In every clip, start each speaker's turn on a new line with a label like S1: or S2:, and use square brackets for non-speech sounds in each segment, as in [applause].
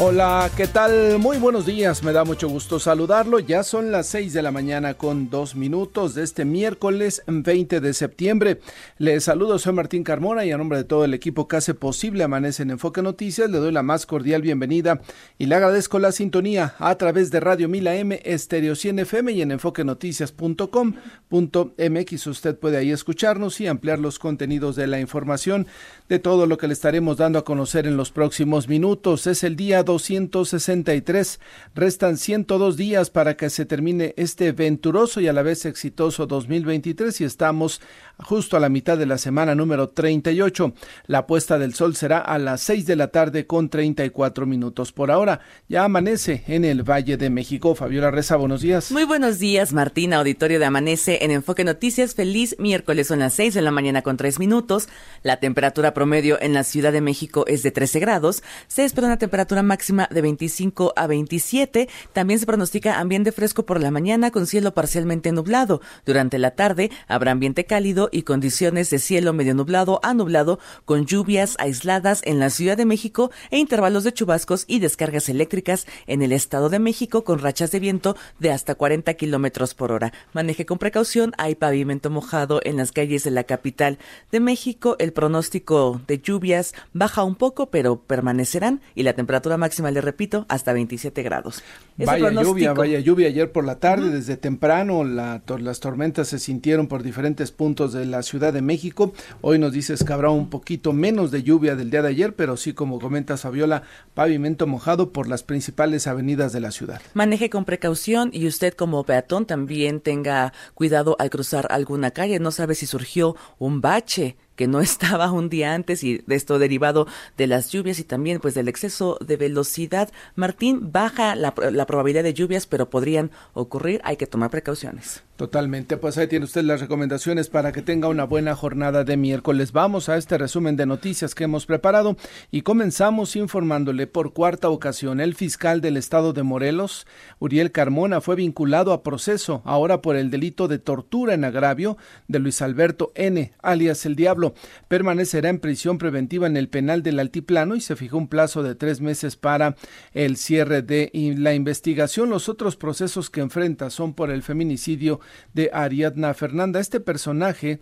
S1: Hola, ¿qué tal? Muy buenos días, me da mucho gusto saludarlo. Ya son las 6 de la mañana con dos minutos de este miércoles 20 de septiembre. Les saludo, soy Martín Carmona y a nombre de todo el equipo que hace posible Amanece en Enfoque Noticias, le doy la más cordial bienvenida y le agradezco la sintonía a través de Radio Mila M, Estéreo 100 FM y en enfoquenoticias.com.mx. Usted puede ahí escucharnos y ampliar los contenidos de la información de todo lo que le estaremos dando a conocer en los próximos minutos. Es el día 263. Restan 102 días para que se termine este venturoso y a la vez exitoso 2023 y estamos justo a la mitad de la semana número 38. La puesta del sol será a las 6 de la tarde con 34 minutos. Por ahora ya amanece en el Valle de México. Fabiola Reza, buenos días.
S2: Muy buenos días, Martina, auditorio de Amanece en Enfoque Noticias. Feliz miércoles, son las 6 de la mañana con 3 minutos. La temperatura promedio en la Ciudad de México es de 13 grados. Se espera una temperatura máxima de 25 a 27. También se pronostica ambiente fresco por la mañana con cielo parcialmente nublado. Durante la tarde habrá ambiente cálido y condiciones de cielo medio nublado a nublado con lluvias aisladas en la Ciudad de México e intervalos de chubascos y descargas eléctricas en el Estado de México con rachas de viento de hasta 40 kilómetros por hora. Maneje con precaución. Hay pavimento mojado en las calles de la capital de México. El pronóstico de lluvias baja un poco, pero permanecerán y la temperatura máxima, le repito, hasta 27 grados.
S1: vaya lluvia, vaya lluvia ayer por la tarde, desde temprano las tormentas se sintieron por diferentes puntos de la Ciudad de México. Hoy nos dices que habrá un poquito menos de lluvia del día de ayer, pero sí, como comenta Fabiola, pavimento mojado por las principales avenidas de la ciudad.
S2: Maneje con precaución y usted como peatón también tenga cuidado al cruzar alguna calle. No sabe si surgió un bache que no [laughs] estaba un día antes y de esto derivado de las lluvias y también pues del exceso de velocidad. Martín, baja la, la probabilidad de lluvias, pero podrían ocurrir, hay que tomar precauciones.
S1: Totalmente, pues ahí tiene usted las recomendaciones para que tenga una buena jornada de miércoles. Vamos a este resumen de noticias que hemos preparado y comenzamos informándole por cuarta ocasión el fiscal del estado de Morelos, Uriel Carmona, fue vinculado a proceso ahora por el delito de tortura en agravio de Luis Alberto N., alias el Diablo. Permanecerá en prisión preventiva en el penal del Altiplano y se fijó un plazo de tres meses para el cierre de la investigación. Los otros procesos que enfrenta son por el feminicidio de Ariadna Fernanda. Este personaje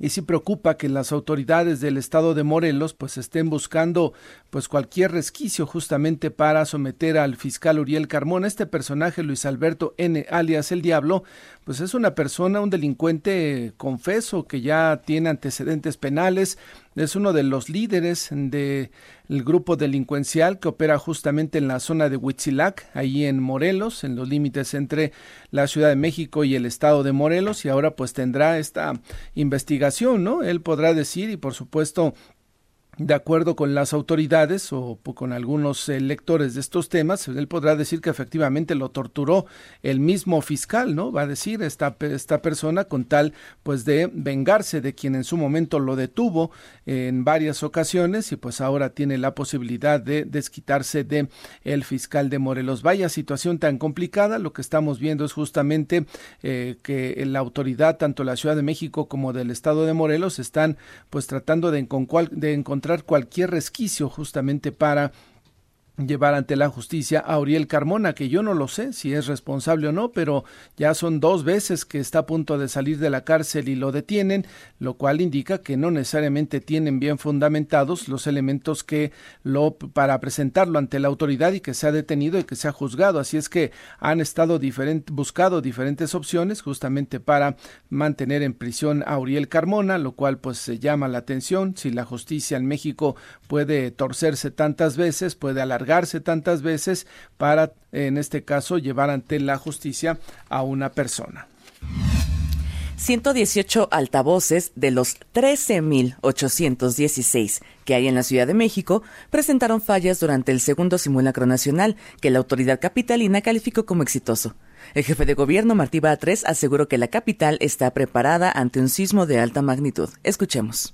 S1: y sí preocupa que las autoridades del estado de Morelos pues estén buscando pues cualquier resquicio justamente para someter al fiscal Uriel Carmona. Este personaje Luis Alberto N alias el Diablo pues es una persona, un delincuente confeso que ya tiene antecedentes penales, es uno de los líderes del grupo delincuencial que opera justamente en la zona de Huitzilac, ahí en Morelos, en los límites entre la Ciudad de México y el estado de Morelos, y ahora pues tendrá esta investigación, ¿no? Él podrá decir y por supuesto de acuerdo con las autoridades o con algunos lectores de estos temas, él podrá decir que efectivamente lo torturó el mismo fiscal, ¿no? Va a decir esta, esta persona con tal pues de vengarse de quien en su momento lo detuvo en varias ocasiones y pues ahora tiene la posibilidad de desquitarse de el fiscal de Morelos. Vaya situación tan complicada, lo que estamos viendo es justamente eh, que la autoridad, tanto la Ciudad de México como del Estado de Morelos, están pues tratando de, de encontrar cualquier resquicio justamente para llevar ante la justicia a Uriel Carmona, que yo no lo sé si es responsable o no, pero ya son dos veces que está a punto de salir de la cárcel y lo detienen, lo cual indica que no necesariamente tienen bien fundamentados los elementos que lo para presentarlo ante la autoridad y que se ha detenido y que se ha juzgado. Así es que han estado diferente, buscado diferentes opciones justamente para mantener en prisión a Uriel Carmona, lo cual pues se llama la atención. Si la justicia en México puede torcerse tantas veces, puede alargar tantas veces para, en este caso, llevar ante la justicia a una persona.
S2: 118 altavoces de los 13.816 que hay en la Ciudad de México presentaron fallas durante el segundo simulacro nacional que la autoridad capitalina calificó como exitoso. El jefe de gobierno, Martí Batres, aseguró que la capital está preparada ante un sismo de alta magnitud. Escuchemos.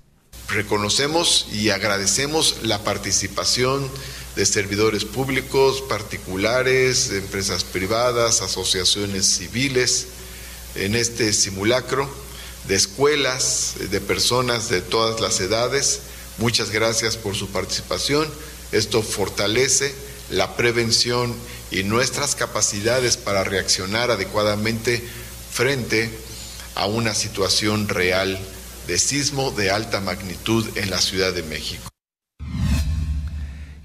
S3: Reconocemos y agradecemos la participación de servidores públicos, particulares, empresas privadas, asociaciones civiles en este simulacro, de escuelas, de personas de todas las edades. Muchas gracias por su participación. Esto fortalece la prevención y nuestras capacidades para reaccionar adecuadamente frente a una situación real de sismo de alta magnitud en la Ciudad de México.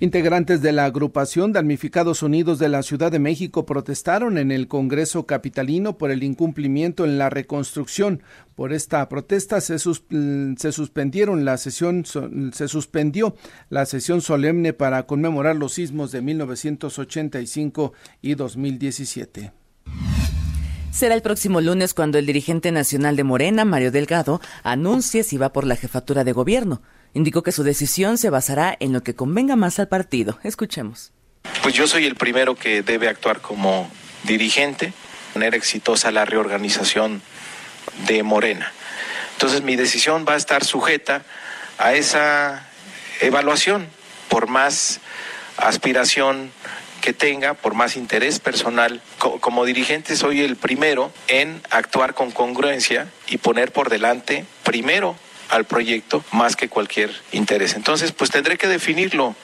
S1: Integrantes de la agrupación Damnificados Unidos de la Ciudad de México protestaron en el Congreso Capitalino por el incumplimiento en la reconstrucción. Por esta protesta se, se, suspendieron la sesión, se suspendió la sesión solemne para conmemorar los sismos de 1985 y 2017.
S2: Será el próximo lunes cuando el dirigente nacional de Morena, Mario Delgado, anuncie si va por la jefatura de gobierno. Indicó que su decisión se basará en lo que convenga más al partido. Escuchemos.
S4: Pues yo soy el primero que debe actuar como dirigente, manera exitosa la reorganización de Morena. Entonces mi decisión va a estar sujeta a esa evaluación, por más aspiración que tenga, por más interés personal. Como dirigente soy el primero en actuar con congruencia y poner por delante primero al proyecto más que cualquier interés. Entonces, pues tendré que definirlo.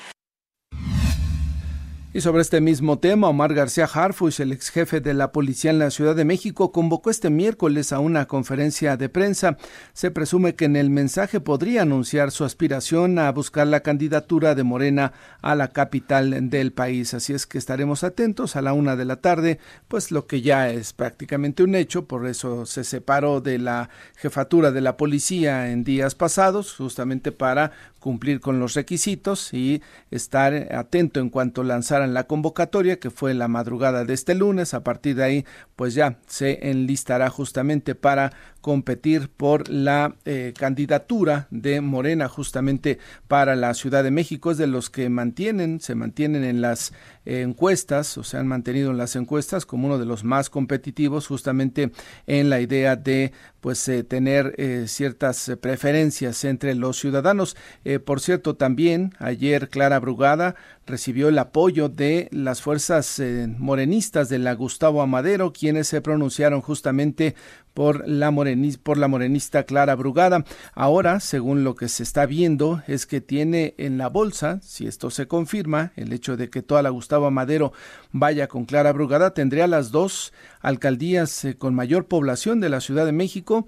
S1: Y sobre este mismo tema, Omar García Harfuch, el ex jefe de la policía en la Ciudad de México, convocó este miércoles a una conferencia de prensa. Se presume que en el mensaje podría anunciar su aspiración a buscar la candidatura de Morena a la capital del país. Así es que estaremos atentos a la una de la tarde, pues lo que ya es prácticamente un hecho, por eso se separó de la jefatura de la policía en días pasados, justamente para cumplir con los requisitos y estar atento en cuanto lanzaran la convocatoria que fue la madrugada de este lunes. A partir de ahí, pues ya se enlistará justamente para competir por la eh, candidatura de Morena justamente para la Ciudad de México. Es de los que mantienen, se mantienen en las encuestas o se han mantenido en las encuestas como uno de los más competitivos justamente en la idea de pues eh, tener eh, ciertas preferencias entre los ciudadanos. por cierto, también ayer Clara Brugada recibió el apoyo de las fuerzas morenistas de la Gustavo Amadero, quienes se pronunciaron justamente por la, por la morenista Clara Brugada. Ahora, según lo que se está viendo, es que tiene en la bolsa, si esto se confirma, el hecho de que toda la Gustavo Madero vaya con Clara Brugada, tendría las dos alcaldías eh, con mayor población de la Ciudad de México,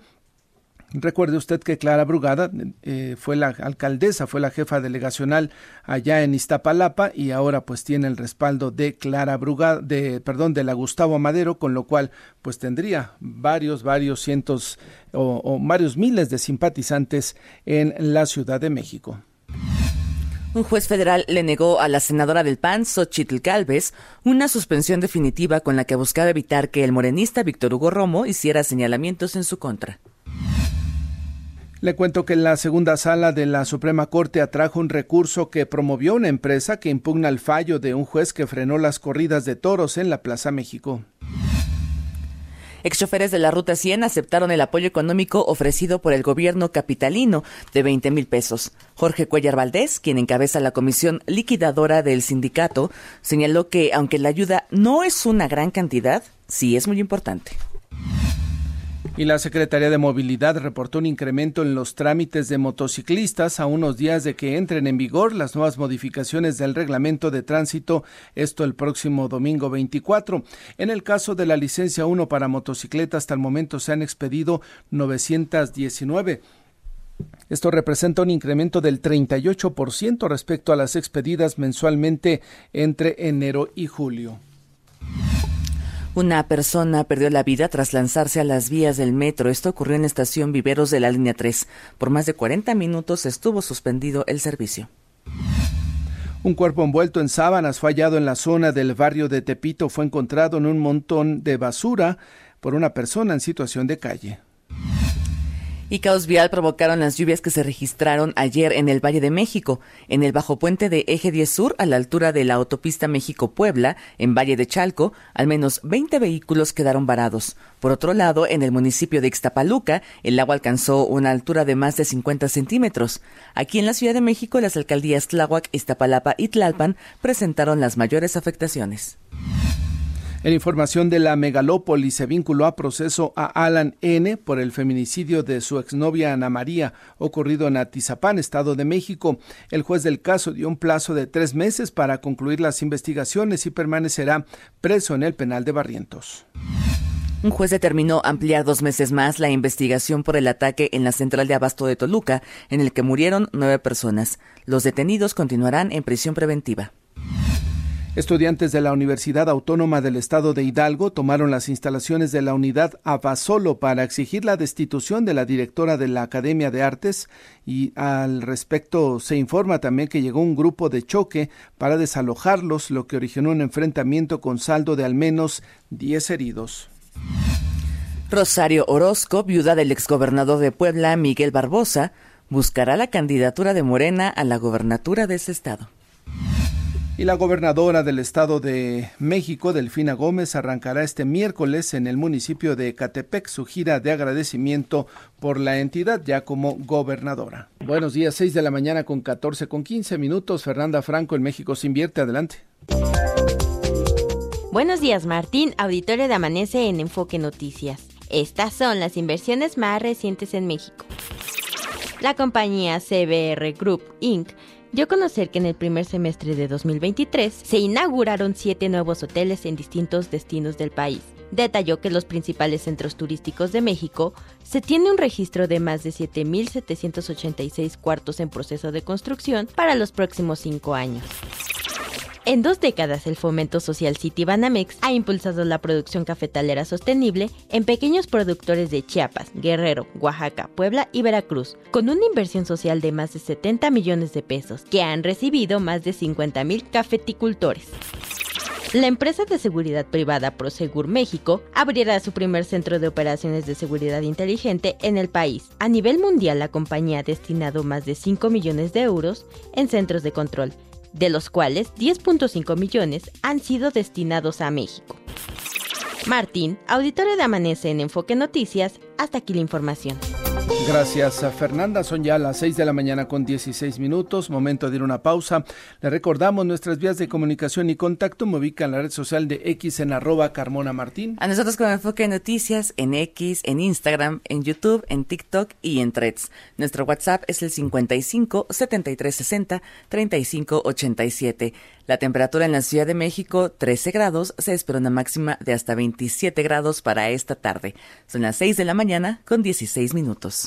S1: Recuerde usted que Clara Brugada eh, fue la alcaldesa, fue la jefa delegacional allá en Iztapalapa y ahora pues tiene el respaldo de Clara Brugada, de perdón, de la Gustavo Madero, con lo cual pues tendría varios, varios cientos o, varios miles de simpatizantes en la Ciudad de México.
S2: Un juez federal le negó a la senadora del PAN, Xochitl Galvez, una suspensión definitiva con la que buscaba evitar que el morenista Víctor Hugo Romo hiciera señalamientos en su contra.
S1: Le cuento que la segunda sala de la Suprema Corte atrajo un recurso que promovió una empresa que impugna el fallo de un juez que frenó las corridas de toros en la Plaza México.
S2: Exchoferes de la Ruta 100 aceptaron el apoyo económico ofrecido por el gobierno capitalino de 20 mil pesos. Jorge Cuellar Valdés, quien encabeza la comisión liquidadora del sindicato, señaló que aunque la ayuda no es una gran cantidad, sí es muy importante.
S1: Y la Secretaría de Movilidad reportó un incremento en los trámites de motociclistas a unos días de que entren en vigor las nuevas modificaciones del reglamento de tránsito, esto el próximo domingo 24. En el caso de la licencia 1 para motocicleta, hasta el momento se han expedido 919. Esto representa un incremento del 38% respecto a las expedidas mensualmente entre enero y julio.
S2: Una persona perdió la vida tras lanzarse a las vías del metro. Esto ocurrió en la estación Viveros de la línea 3. Por más de 40 minutos estuvo suspendido el servicio.
S1: Un cuerpo envuelto en sábanas fallado en la zona del barrio de Tepito fue encontrado en un montón de basura por una persona en situación de calle.
S2: Y caos vial provocaron las lluvias que se registraron ayer en el Valle de México, en el bajo puente de Eje 10 Sur a la altura de la autopista México-Puebla, en Valle de Chalco, al menos 20 vehículos quedaron varados. Por otro lado, en el municipio de Ixtapaluca, el agua alcanzó una altura de más de 50 centímetros. Aquí en la Ciudad de México, las alcaldías Tláhuac, Iztapalapa y Tlalpan presentaron las mayores afectaciones.
S1: En información de la megalópolis se vinculó a proceso a Alan N. por el feminicidio de su exnovia Ana María, ocurrido en Atizapán, Estado de México. El juez del caso dio un plazo de tres meses para concluir las investigaciones y permanecerá preso en el penal de Barrientos.
S2: Un juez determinó ampliar dos meses más la investigación por el ataque en la central de abasto de Toluca, en el que murieron nueve personas. Los detenidos continuarán en prisión preventiva.
S1: Estudiantes de la Universidad Autónoma del Estado de Hidalgo tomaron las instalaciones de la unidad Abasolo para exigir la destitución de la directora de la Academia de Artes y al respecto se informa también que llegó un grupo de choque para desalojarlos, lo que originó un enfrentamiento con saldo de al menos 10 heridos.
S2: Rosario Orozco, viuda del exgobernador de Puebla, Miguel Barbosa, buscará la candidatura de Morena a la gobernatura de ese estado.
S1: Y la gobernadora del Estado de México, Delfina Gómez, arrancará este miércoles en el municipio de Catepec su gira de agradecimiento por la entidad ya como gobernadora. Buenos días, 6 de la mañana con 14 con 15 minutos. Fernanda Franco en México se invierte. Adelante.
S5: Buenos días, Martín, auditorio de Amanece en Enfoque Noticias. Estas son las inversiones más recientes en México. La compañía CBR Group Inc dio a conocer que en el primer semestre de 2023 se inauguraron siete nuevos hoteles en distintos destinos del país. Detalló que los principales centros turísticos de México se tiene un registro de más de 7.786 cuartos en proceso de construcción para los próximos cinco años. En dos décadas, el Fomento Social City Banamex ha impulsado la producción cafetalera sostenible en pequeños productores de Chiapas, Guerrero, Oaxaca, Puebla y Veracruz, con una inversión social de más de 70 millones de pesos, que han recibido más de 50 mil cafeticultores. La empresa de seguridad privada Prosegur México abrirá su primer centro de operaciones de seguridad inteligente en el país. A nivel mundial, la compañía ha destinado más de 5 millones de euros en centros de control de los cuales 10.5 millones han sido destinados a México. Martín, auditorio de Amanece en Enfoque Noticias, hasta aquí la información.
S1: Gracias a Fernanda. Son ya las 6 de la mañana con 16 minutos. Momento de ir una pausa. Le recordamos nuestras vías de comunicación y contacto. Me ubica en la red social de X en arroba Carmona Martín.
S2: A nosotros con Enfoque Noticias en X, en Instagram, en YouTube, en TikTok y en Threads. Nuestro WhatsApp es el 55 73 60 35 87. La temperatura en la Ciudad de México, 13 grados. Se espera una máxima de hasta 27 grados para esta tarde. Son las 6 de la mañana con 16 minutos.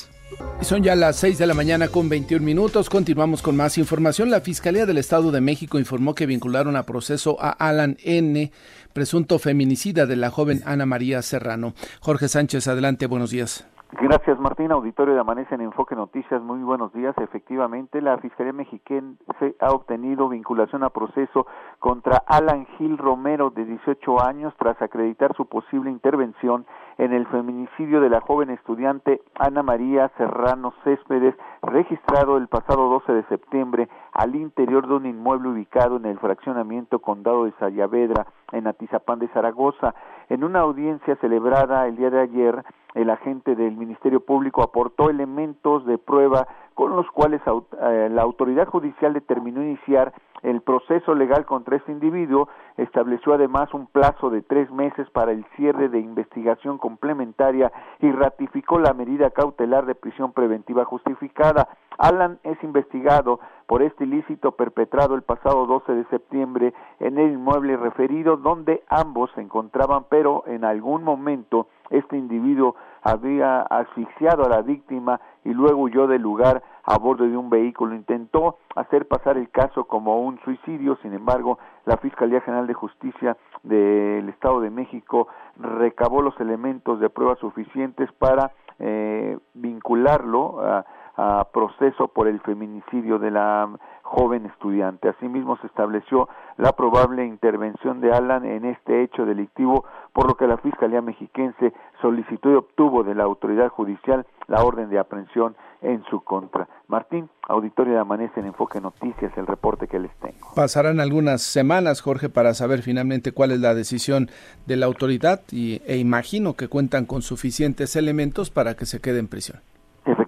S1: Son ya las 6 de la mañana con 21 minutos. Continuamos con más información. La Fiscalía del Estado de México informó que vincularon a proceso a Alan N., presunto feminicida de la joven Ana María Serrano. Jorge Sánchez, adelante, buenos días.
S6: Gracias, Martín. Auditorio de Amanece en Enfoque Noticias. Muy buenos días. Efectivamente, la Fiscalía Mexicana se ha obtenido vinculación a proceso contra Alan Gil Romero, de 18 años, tras acreditar su posible intervención en el feminicidio de la joven estudiante Ana María Serrano Céspedes, registrado el pasado 12 de septiembre al interior de un inmueble ubicado en el fraccionamiento Condado de Sayavedra, en Atizapán de Zaragoza. En una audiencia celebrada el día de ayer, el agente del Ministerio Público aportó elementos de prueba con los cuales eh, la autoridad judicial determinó iniciar el proceso legal contra este individuo, estableció además un plazo de tres meses para el cierre de investigación complementaria y ratificó la medida cautelar de prisión preventiva justificada. Alan es investigado por este ilícito perpetrado el pasado 12 de septiembre en el inmueble referido donde ambos se encontraban, pero en algún momento este individuo había asfixiado a la víctima y luego huyó del lugar a bordo de un vehículo. Intentó hacer pasar el caso como un suicidio, sin embargo, la Fiscalía General de Justicia del Estado de México recabó los elementos de prueba suficientes para eh, vincularlo a a proceso por el feminicidio de la joven estudiante. Asimismo, se estableció la probable intervención de Alan en este hecho delictivo, por lo que la Fiscalía Mexiquense solicitó y obtuvo de la autoridad judicial la orden de aprehensión en su contra. Martín, auditorio de Amanece en Enfoque Noticias, el reporte que les tengo.
S1: Pasarán algunas semanas, Jorge, para saber finalmente cuál es la decisión de la autoridad y, e imagino que cuentan con suficientes elementos para que se quede en prisión.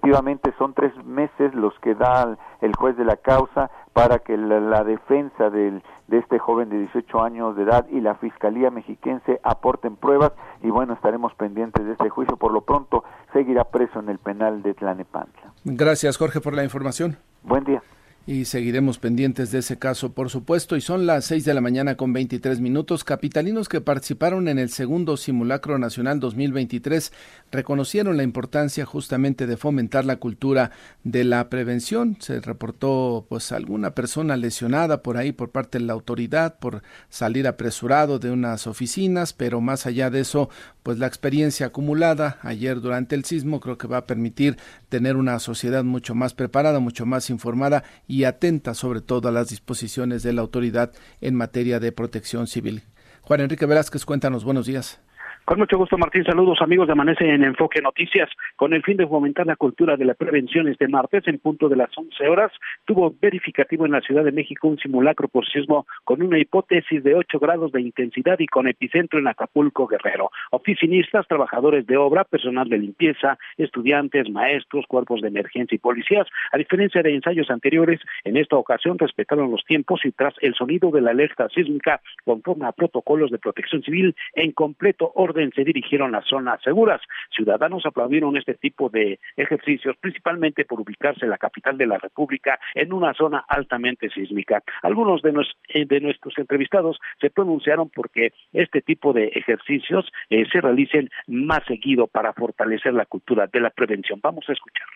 S6: Efectivamente, son tres meses los que da el juez de la causa para que la, defensa del, de este joven de 18 años de edad y la Fiscalía Mexiquense aporten pruebas y bueno, estaremos pendientes de este juicio. Por lo pronto, seguirá preso en el penal de Tlanepantla.
S1: Gracias, Jorge, por la información.
S6: Buen día
S1: y seguiremos pendientes de ese caso, por supuesto. Y son las 6 de la mañana con 23 minutos. Capitalinos que participaron en el segundo simulacro nacional 2023 reconocieron la importancia justamente de fomentar la cultura de la prevención. Se reportó pues alguna persona lesionada por ahí por parte de la autoridad por salir apresurado de unas oficinas, pero más allá de eso, pues la experiencia acumulada ayer durante el sismo creo que va a permitir tener una sociedad mucho más preparada, mucho más informada y atenta sobre todo a las disposiciones de la autoridad en materia de protección civil. Juan Enrique Velázquez, cuéntanos, buenos días.
S7: Con mucho gusto, Martín. Saludos, amigos de Amanece en Enfoque Noticias. Con el fin de fomentar la cultura de la prevención este martes, en punto de las 11 horas, tuvo verificativo en la Ciudad de México un simulacro por sismo con una hipótesis de 8 grados de intensidad y con epicentro en Acapulco, Guerrero. Oficinistas, trabajadores de obra, personal de limpieza, estudiantes, maestros, cuerpos de emergencia y policías, a diferencia de ensayos anteriores, en esta ocasión respetaron los tiempos y tras el sonido de la alerta sísmica, conforme a protocolos de protección civil en completo orden se dirigieron a zonas seguras. Ciudadanos aplaudieron este tipo de ejercicios, principalmente por ubicarse en la capital de la República en una zona altamente sísmica. Algunos de, eh, nuestros entrevistados se pronunciaron porque este tipo de ejercicios eh, se realicen más seguido para fortalecer la cultura de la prevención. Vamos a escuchar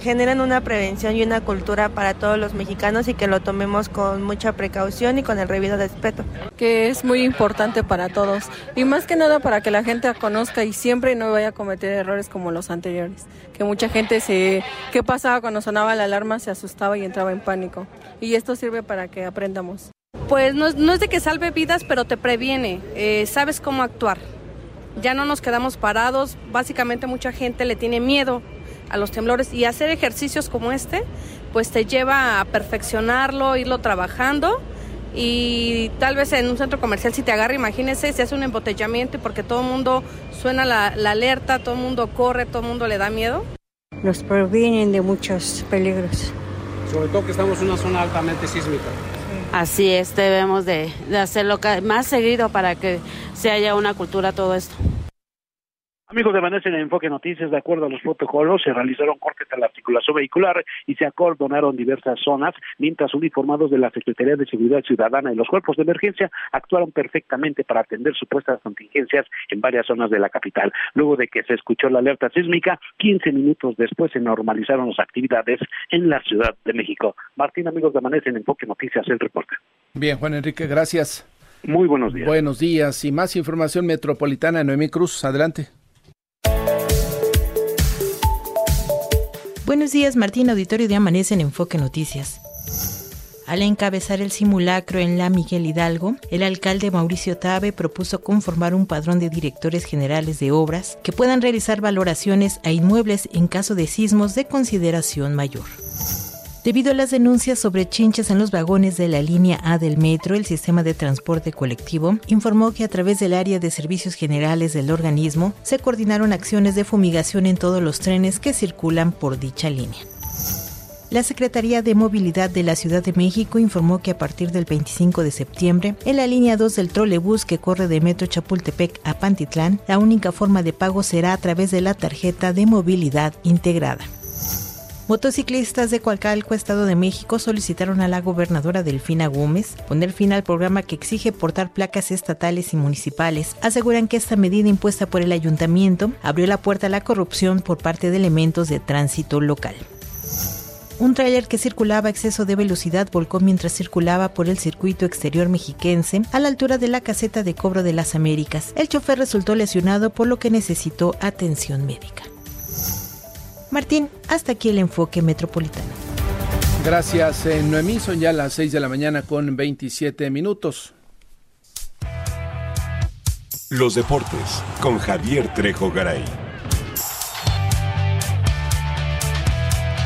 S8: generan una prevención y una cultura para todos los mexicanos y que lo tomemos con mucha precaución y con el debido respeto.
S9: Que es muy importante para todos y más que nada para que la gente conozca y siempre no vaya a cometer errores como los anteriores. Que mucha gente se... ¿Qué pasaba cuando sonaba la alarma? Se asustaba y entraba en pánico. Y esto sirve para que aprendamos.
S10: Pues no, es de que salve vidas, pero te previene. Eh, sabes cómo actuar. Ya no nos quedamos parados. Básicamente mucha gente le tiene miedo a los temblores y hacer ejercicios como este, pues te lleva a perfeccionarlo, irlo trabajando y tal vez en un centro comercial si te agarra, imagínese, se hace un embotellamiento y porque todo el mundo suena la, alerta, todo el mundo corre, todo el mundo le da miedo.
S11: Nos previenen de muchos peligros.
S12: Sobre todo que estamos en una zona altamente sísmica.
S13: Así es, debemos de, de hacerlo más seguido para que se haya una cultura todo esto.
S7: Amigos de Vanessa en Enfoque Noticias, de acuerdo a los protocolos, se realizaron cortes a la articulación vehicular y se acordonaron diversas zonas, mientras uniformados de la Secretaría de Seguridad Ciudadana y los cuerpos de emergencia actuaron perfectamente para atender supuestas contingencias en varias zonas de la capital. Luego de que se escuchó la alerta sísmica, 15 minutos después se normalizaron las actividades en la Ciudad de México. Martín, amigos de Vanessa en Enfoque Noticias, el reporte.
S1: Bien, Juan Enrique, gracias.
S7: Muy buenos días.
S1: Buenos días. Y más información metropolitana, Noemí Cruz, adelante.
S14: Buenos días, Martín, auditorio de Amanece en Enfoque Noticias. Al encabezar el simulacro en la Miguel Hidalgo, el alcalde Mauricio Tabe propuso conformar un padrón de directores generales de obras que puedan realizar valoraciones a inmuebles en caso de sismos de consideración mayor. Debido a las denuncias sobre chinches en los vagones de la línea A del metro, el sistema de transporte colectivo informó que a través del área de servicios generales del organismo se coordinaron acciones de fumigación en todos los trenes que circulan por dicha línea. La Secretaría de Movilidad de la Ciudad de México informó que a partir del 25 de septiembre, en la línea 2 del trolebús que corre de Metro Chapultepec a Pantitlán, la única forma de pago será a través de la tarjeta de movilidad integrada. Motociclistas de Coacalco, Estado de México, solicitaron a la gobernadora Delfina Gómez poner fin al programa que exige portar placas estatales y municipales. Aseguran que esta medida impuesta por el ayuntamiento abrió la puerta a la corrupción por parte de elementos de tránsito local. Un tráiler que circulaba a exceso de velocidad volcó mientras circulaba por el circuito exterior mexiquense a la altura de la caseta de cobro de las Américas. El chofer resultó lesionado por lo que necesitó atención médica. Martín, hasta aquí el enfoque metropolitano.
S1: Gracias, eh, Noemí. Son ya las 6 de la mañana con 27 minutos.
S15: Los deportes con Javier Trejo Garay.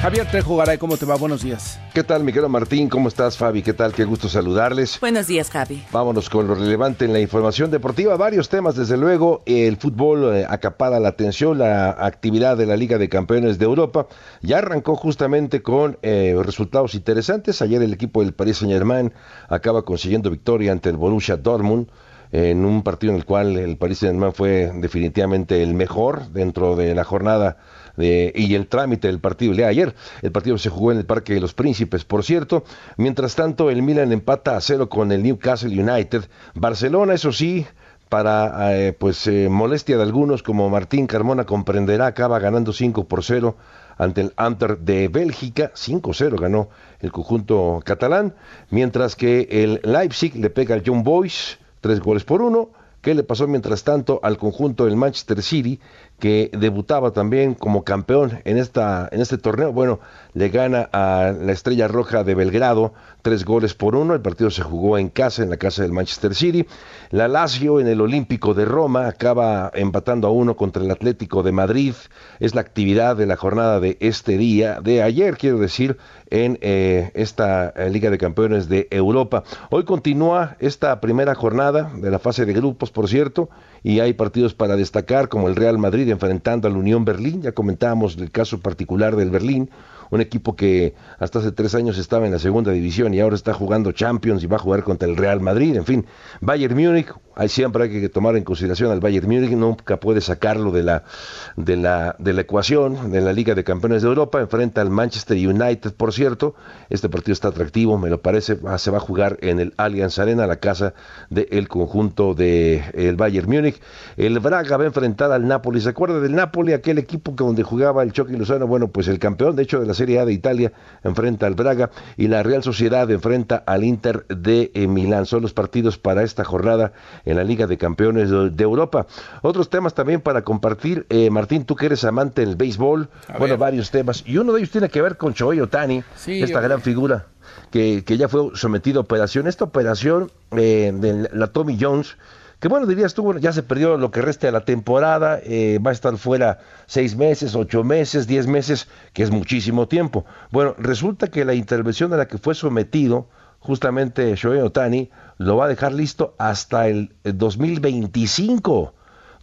S1: Javier Trejo Garay, ¿cómo te va? Buenos días.
S16: ¿Qué tal, Miguel Martín? ¿Cómo estás, Fabi? ¿Qué tal? Qué gusto saludarles.
S2: Buenos días, Javi.
S16: Vámonos con lo relevante en la información deportiva. Varios temas, desde luego. El fútbol eh, acapara la atención, la actividad de la Liga de Campeones de Europa. Ya arrancó justamente con eh, resultados interesantes. Ayer el equipo del Paris Saint-Germain acaba consiguiendo victoria ante el Borussia Dortmund en un partido en el cual el Paris Saint-Germain fue definitivamente el mejor dentro de la jornada y el trámite del partido de ayer. El partido se jugó en el Parque de los Príncipes, por cierto. Mientras tanto, el Milan empata a cero con el Newcastle United. Barcelona, eso sí, para eh, pues eh, molestia de algunos, como Martín Carmona comprenderá, acaba ganando 5 por 0 ante el Anter de Bélgica. 5-0 ganó el conjunto catalán, mientras que el Leipzig le pega al John Boys, tres goles por uno. ¿Qué le pasó mientras tanto al conjunto del Manchester City? Que debutaba también como campeón en, esta, en este torneo. Bueno, le gana a la Estrella Roja de Belgrado tres goles por uno. El partido se jugó en casa, en la casa del Manchester City. La Lazio en el Olímpico de Roma acaba empatando a uno contra el Atlético de Madrid. Es la actividad de la jornada de este día, de ayer, quiero decir, en eh, esta eh, Liga de Campeones de Europa. Hoy continúa esta primera jornada de la fase de grupos, por cierto, y hay partidos para destacar, como el Real Madrid enfrentando al Unión Berlín. Ya comentábamos el caso particular del Berlín un equipo que hasta hace tres años estaba en la segunda división y ahora está jugando Champions y va a jugar contra el Real Madrid. En fin, Bayern Múnich, ahí siempre hay que tomar en consideración al Bayern Múnich, nunca puede sacarlo de la, de la, de la ecuación de la Liga de Campeones de Europa, enfrenta al Manchester United, por cierto, este partido está atractivo, me lo parece, se va a jugar en el Allianz Arena, la casa del conjunto del el Bayern Múnich. El Braga va a enfrentar al Napoli, ¿se acuerda del Napoli, aquel equipo que donde jugaba el Chucky Lozano? Bueno, pues el campeón, de hecho, de la Serie A de Italia enfrenta al Braga y la Real Sociedad enfrenta al Inter de eh, Milán. Son los partidos para esta jornada en la Liga de Campeones de, Europa. Otros temas también para compartir. Eh, Martín, tú que eres amante del béisbol, bueno, varios temas. Y uno de ellos tiene que ver con Shohei Otani, esta gran figura. Que, que, ya fue sometido a operación. Esta operación eh, de la Tommy Jones, que bueno, dirías tú, ya se perdió lo que resta de la temporada, eh, va a estar fuera seis meses, ocho meses, diez meses, que es muchísimo tiempo. Bueno, resulta que la intervención a la que fue sometido justamente Shohei Otani lo va a dejar listo hasta el 2025.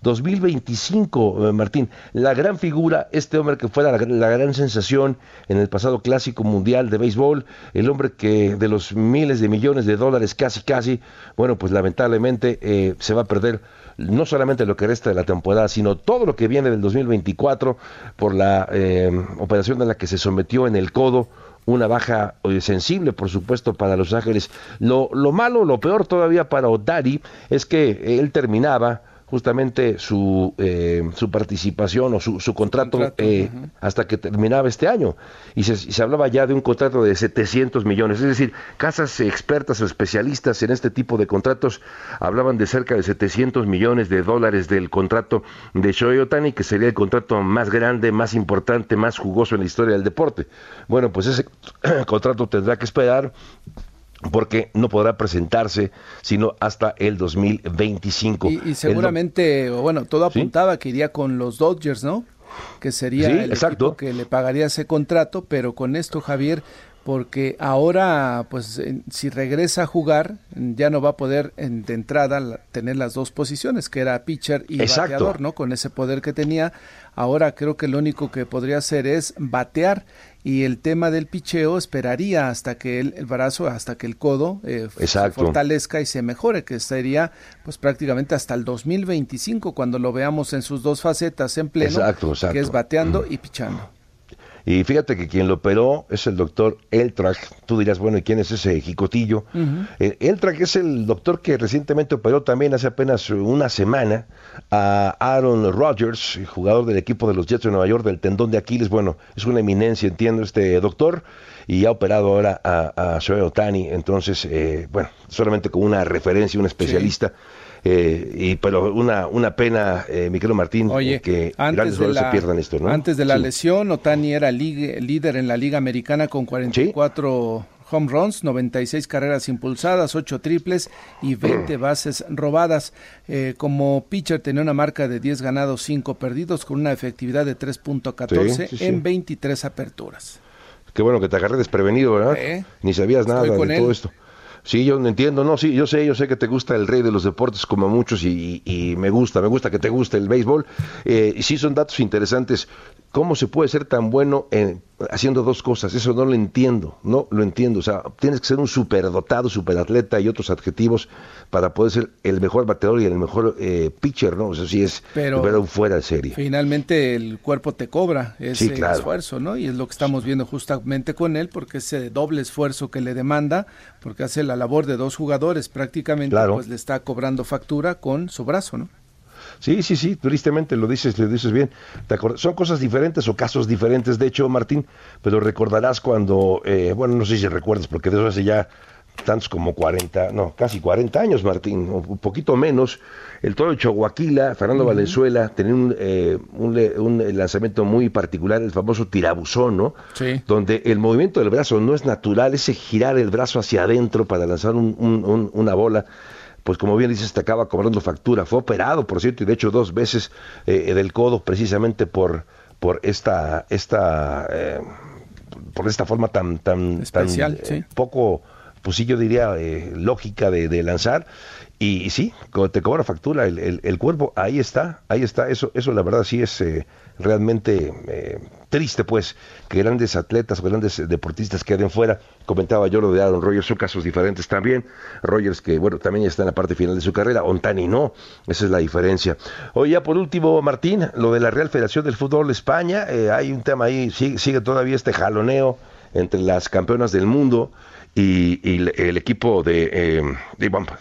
S16: 2025, eh, Martín. La gran figura, este hombre que fue la, gran sensación en el pasado clásico mundial de béisbol, el hombre que de los miles de millones de dólares casi, casi, bueno, pues lamentablemente eh, se va a perder no solamente lo que resta de la temporada, sino todo lo que viene del 2024 por la eh, operación a la que se sometió en el codo una baja sensible, por supuesto, para Los Ángeles. Lo, lo malo, lo peor todavía para Odari es que él terminaba justamente su, eh, su participación o su, su contrato, eh, hasta que terminaba este año. Y se, se, hablaba ya de un contrato de 700 millones. Es decir, casas expertas o especialistas en este tipo de contratos hablaban de cerca de 700 millones de dólares del contrato de Shohei Otani, que sería el contrato más grande, más importante, más jugoso en la historia del deporte. Bueno, pues ese [clears throat] contrato tendrá que esperar porque no podrá presentarse sino hasta el 2025.
S1: Y, y seguramente, bueno, todo apuntaba que iría con los Dodgers, ¿no? Que sería el exacto. que le pagaría ese contrato, pero con esto, Javier, porque ahora, pues, si regresa a jugar, ya no va a poder de entrada tener las dos posiciones, que era pitcher y bateador, ¿no? Con ese poder que tenía. Ahora creo que lo único que podría hacer es batear y el tema del picheo esperaría hasta que el, brazo, hasta que el codo eh, se fortalezca y se mejore, que sería pues prácticamente hasta el 2025 cuando lo veamos en sus dos facetas en pleno, que es bateando y pichando.
S16: Y fíjate que quien lo operó es el doctor Eltrag. Tú dirás, bueno, ¿y quién es ese jicotillo? Uh Eltrag es el doctor que recientemente operó también hace apenas una semana a Aaron Rodgers, jugador del equipo de los Jets de Nueva York del tendón de Aquiles. Bueno, es una eminencia, entiendo, este doctor. Y ha operado ahora a, a Shohei Otani. Entonces, eh, bueno, solamente como una referencia, un especialista. Eh, y pero una, una pena, eh, Miguel Martín,
S1: Oye,
S16: que
S1: antes de, la,
S16: se pierdan esto, ¿no?
S1: antes de la lesión, Otani era líder en la Liga Americana con 44 home runs, 96 carreras impulsadas, 8 triples y [clears throat] 20 bases robadas. Eh, como pitcher tenía una marca de 10 ganados, 5 perdidos, con una efectividad de 3.14 en 23 aperturas.
S16: Qué bueno que te agarré desprevenido, ¿verdad? Ni sabías nada de todo esto. Sí, yo no entiendo, no, sí, yo sé, yo sé que te gusta el rey de los deportes como muchos y, me gusta, me gusta que te guste el béisbol. Eh, sí son datos interesantes. ¿Cómo se puede ser tan bueno en, haciendo dos cosas? Eso no lo entiendo, no lo entiendo. O sea, tienes que ser un superdotado, superatleta y otros adjetivos para poder ser el mejor bateador y el mejor eh, pitcher, ¿no? O sea, sí es pero, fuera de serie.
S1: Finalmente el cuerpo te cobra ese esfuerzo, ¿no? Y es lo que estamos viendo justamente con él, porque ese doble esfuerzo que le demanda, porque hace la labor de dos jugadores prácticamente, pues le está cobrando factura con su brazo, ¿no?
S16: Sí, sí, sí, tristemente lo dices, lo dices bien. Son cosas diferentes o casos diferentes, de hecho, Martín, pero recordarás cuando, eh, bueno, no sé si recuerdas, porque de eso hace ya tantos como 40, no, casi 40 años, Martín, un poquito menos, el toro de Chihuahua, Fernando Valenzuela, tenía un, eh, un, lanzamiento muy particular, el famoso tirabuzón, ¿no? Sí. Donde el movimiento del brazo no es natural, ese girar el brazo hacia adentro para lanzar una bola pues como bien dices, te acaba cobrando factura. Fue operado, por cierto, y de hecho dos veces eh, del codo precisamente por, por esta, esta, eh, por esta forma tan, tan,
S1: Especial,
S16: eh, poco, pues sí yo diría, lógica de, de lanzar. Y, sí, te cobra factura el, el, el, cuerpo, ahí está, ahí está, eso, eso la verdad sí es realmente eh, triste, pues, que grandes atletas grandes deportistas queden fuera. Comentaba yo lo de Aaron Rodgers, son casos diferentes también. Rogers, que bueno, también está en la parte final de su carrera. Ontani no, esa es la diferencia. Hoy ya por último, Martín, lo de la Real Federación del Fútbol de España, eh, hay un tema ahí, sigue, todavía este jaloneo entre las campeonas del mundo y, el equipo de, eh,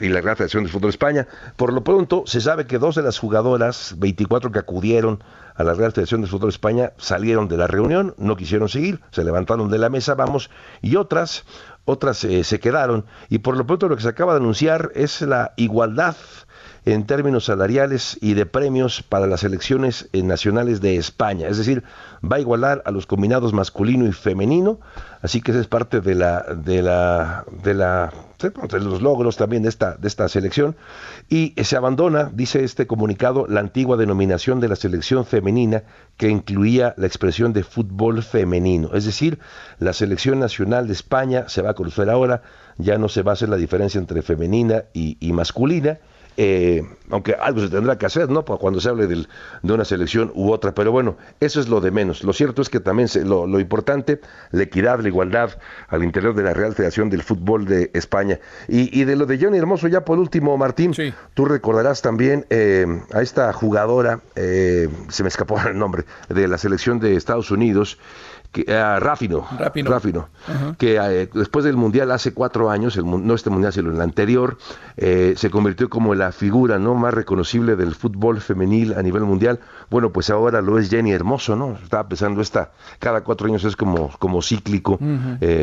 S16: y la Real Federación del Fútbol de España. Por lo pronto, se sabe que dos de las jugadoras, 24 que acudieron a la Real Federación de Fútbol de España salieron de la reunión, no quisieron seguir, se levantaron de la mesa, vamos, y otras, otras eh, se quedaron. Y por lo pronto lo que se acaba de anunciar es la igualdad en términos salariales y de premios para las elecciones eh, nacionales de España. Es decir, va a igualar a los combinados masculino y femenino, así que esa es parte de la, de la, de la de los logros también de esta, de esta selección. Y se abandona, dice este comunicado, la antigua denominación de la selección femenina que incluía la expresión de fútbol femenino. Es decir, la selección nacional de España se va a conocer ahora, ya no se va a hacer la diferencia entre femenina y masculina eh, aunque algo se tendrá que hacer, ¿no? Cuando se hable de una selección u otra, pero bueno, eso es lo de menos. Lo cierto es que también lo, importante, la equidad, la igualdad al interior de la Real Federación del Fútbol de España. Y, de lo de Johnny Hermoso, ya por último, Martín, tú recordarás también eh, a esta jugadora, eh, se me escapó [laughs] el nombre, de la selección de Estados Unidos, que, uh, Ráfino, que eh, después del Mundial hace cuatro años, el, no este Mundial, sino el anterior, eh, se convirtió como la figura no más reconocible del fútbol femenil a nivel mundial. Bueno, pues ahora lo es Jenny Hermoso, ¿no? Estaba pensando esta, cada cuatro años es como, como cíclico,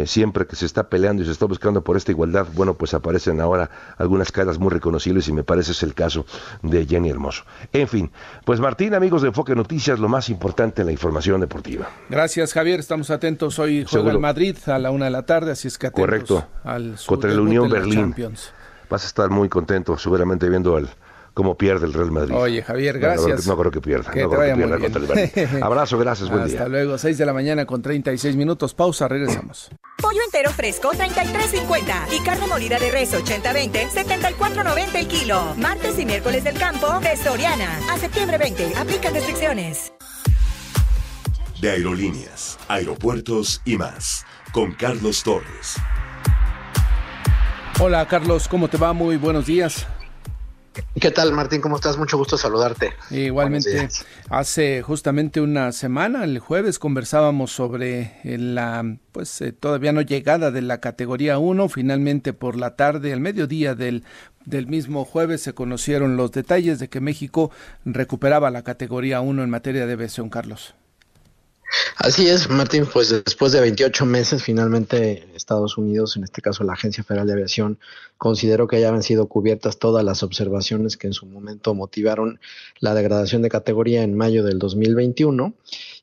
S16: siempre que se está peleando y se está buscando por esta igualdad, bueno, pues aparecen ahora algunas caras muy reconocibles y me parece es el caso de Jenny Hermoso. En fin, pues Martín, amigos de Enfoque Noticias, lo más importante en la información deportiva.
S1: Gracias, Javier estamos atentos. Hoy juega el Madrid a la una de la tarde, así es que atentos
S16: Correcto. al Contra la Unión Berlín. Vas a estar muy contento, seguramente viendo al cómo pierde el Real Madrid.
S1: Oye, Javier, gracias.
S16: No, creo que pierda.
S1: Que te vaya muy bien. [laughs]
S16: Abrazo, gracias, buen
S1: Hasta luego, 6 de la mañana con 36 minutos. Pausa, regresamos.
S17: Pollo entero fresco, 33.50. Y carne molida de res, 80-20, 74.90 el kilo. Martes y miércoles del campo de Soriana. A septiembre 20, aplican restricciones
S15: de aerolíneas, aeropuertos y más, con Carlos Torres.
S1: Hola Carlos, ¿cómo te va? Muy buenos días.
S18: ¿Qué tal, Martín? ¿Cómo estás? Mucho gusto saludarte.
S1: Igualmente, hace justamente una semana, el jueves, conversábamos sobre la, pues, eh, todavía no llegada de la categoría 1. Finalmente, por la tarde, al mediodía del, del mismo jueves, se conocieron los detalles de que México recuperaba la categoría 1 en materia de aviación, Carlos.
S18: Así es, Martín, pues después de 28 meses, finalmente Estados Unidos, en este caso la Agencia Federal de Aviación, consideró que ya habían sido cubiertas todas las observaciones que en su momento motivaron la degradación de categoría en mayo del 2021.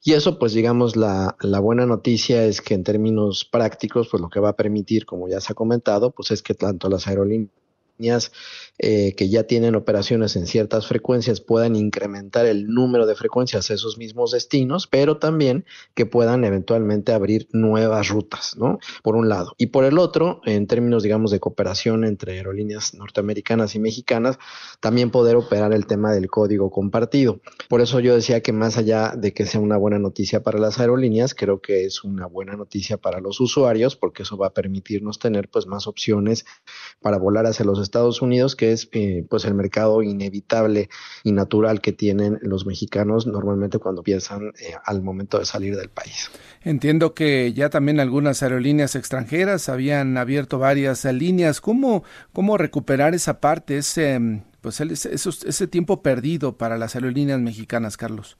S18: Y eso, pues digamos, la, la buena noticia es que en términos prácticos, pues lo que va a permitir, como ya se ha comentado, pues es que tanto las aerolíneas eh, que ya tienen operaciones en ciertas frecuencias puedan incrementar el número de frecuencias a esos mismos destinos, pero también que puedan eventualmente abrir nuevas rutas, ¿no? Por un lado. Y por el otro, en términos, digamos, de cooperación entre aerolíneas norteamericanas y mexicanas, también poder operar el tema del código compartido. Por eso yo decía que más allá de que sea una buena noticia para las aerolíneas, creo que es una buena noticia para los usuarios, porque eso va a permitirnos tener pues más opciones para volar hacia los Estados Unidos, que es eh, pues el mercado inevitable y natural que tienen los mexicanos normalmente cuando piensan eh, al momento de salir del país.
S1: Entiendo que ya también algunas aerolíneas extranjeras habían abierto varias líneas. ¿Cómo, cómo recuperar esa parte, ese, pues ese, ese tiempo perdido para las aerolíneas mexicanas, Carlos?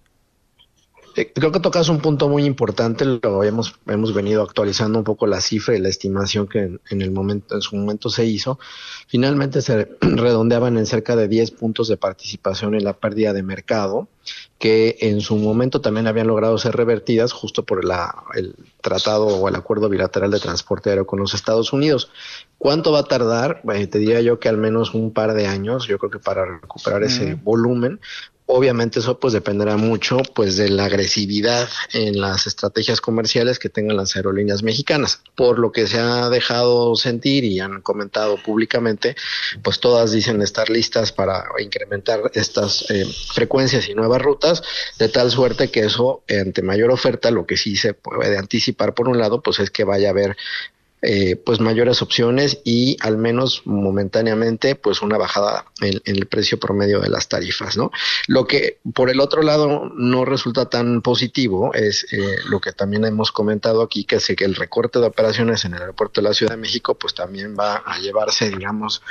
S18: Eh, creo que tocas un punto muy importante, lo hemos, hemos venido actualizando un poco la cifra y la estimación que en, el momento, en su momento se hizo. Finalmente se [clears throat] redondeaban en cerca de 10 puntos de participación en la pérdida de mercado, que en su momento también habían logrado ser revertidas justo por la, el tratado o el acuerdo bilateral de transporte aéreo con los Estados Unidos. ¿Cuánto va a tardar? Eh, te diría yo que al menos un par de años, yo creo que para recuperar ese volumen, Obviamente eso pues dependerá mucho pues de la agresividad en las estrategias comerciales que tengan las aerolíneas mexicanas. Por lo que se ha dejado sentir y han comentado públicamente, pues todas dicen estar listas para incrementar estas eh, frecuencias y nuevas rutas, de tal suerte que eso ante mayor oferta, lo que sí se puede anticipar por un lado, pues es que vaya a haber eh, pues mayores opciones y al menos momentáneamente pues una bajada en, el precio promedio de las tarifas, ¿no? Lo que por el otro lado no resulta tan positivo es eh, lo que también hemos comentado aquí, que es que el recorte de operaciones en el aeropuerto de la Ciudad de México pues también va a llevarse, digamos,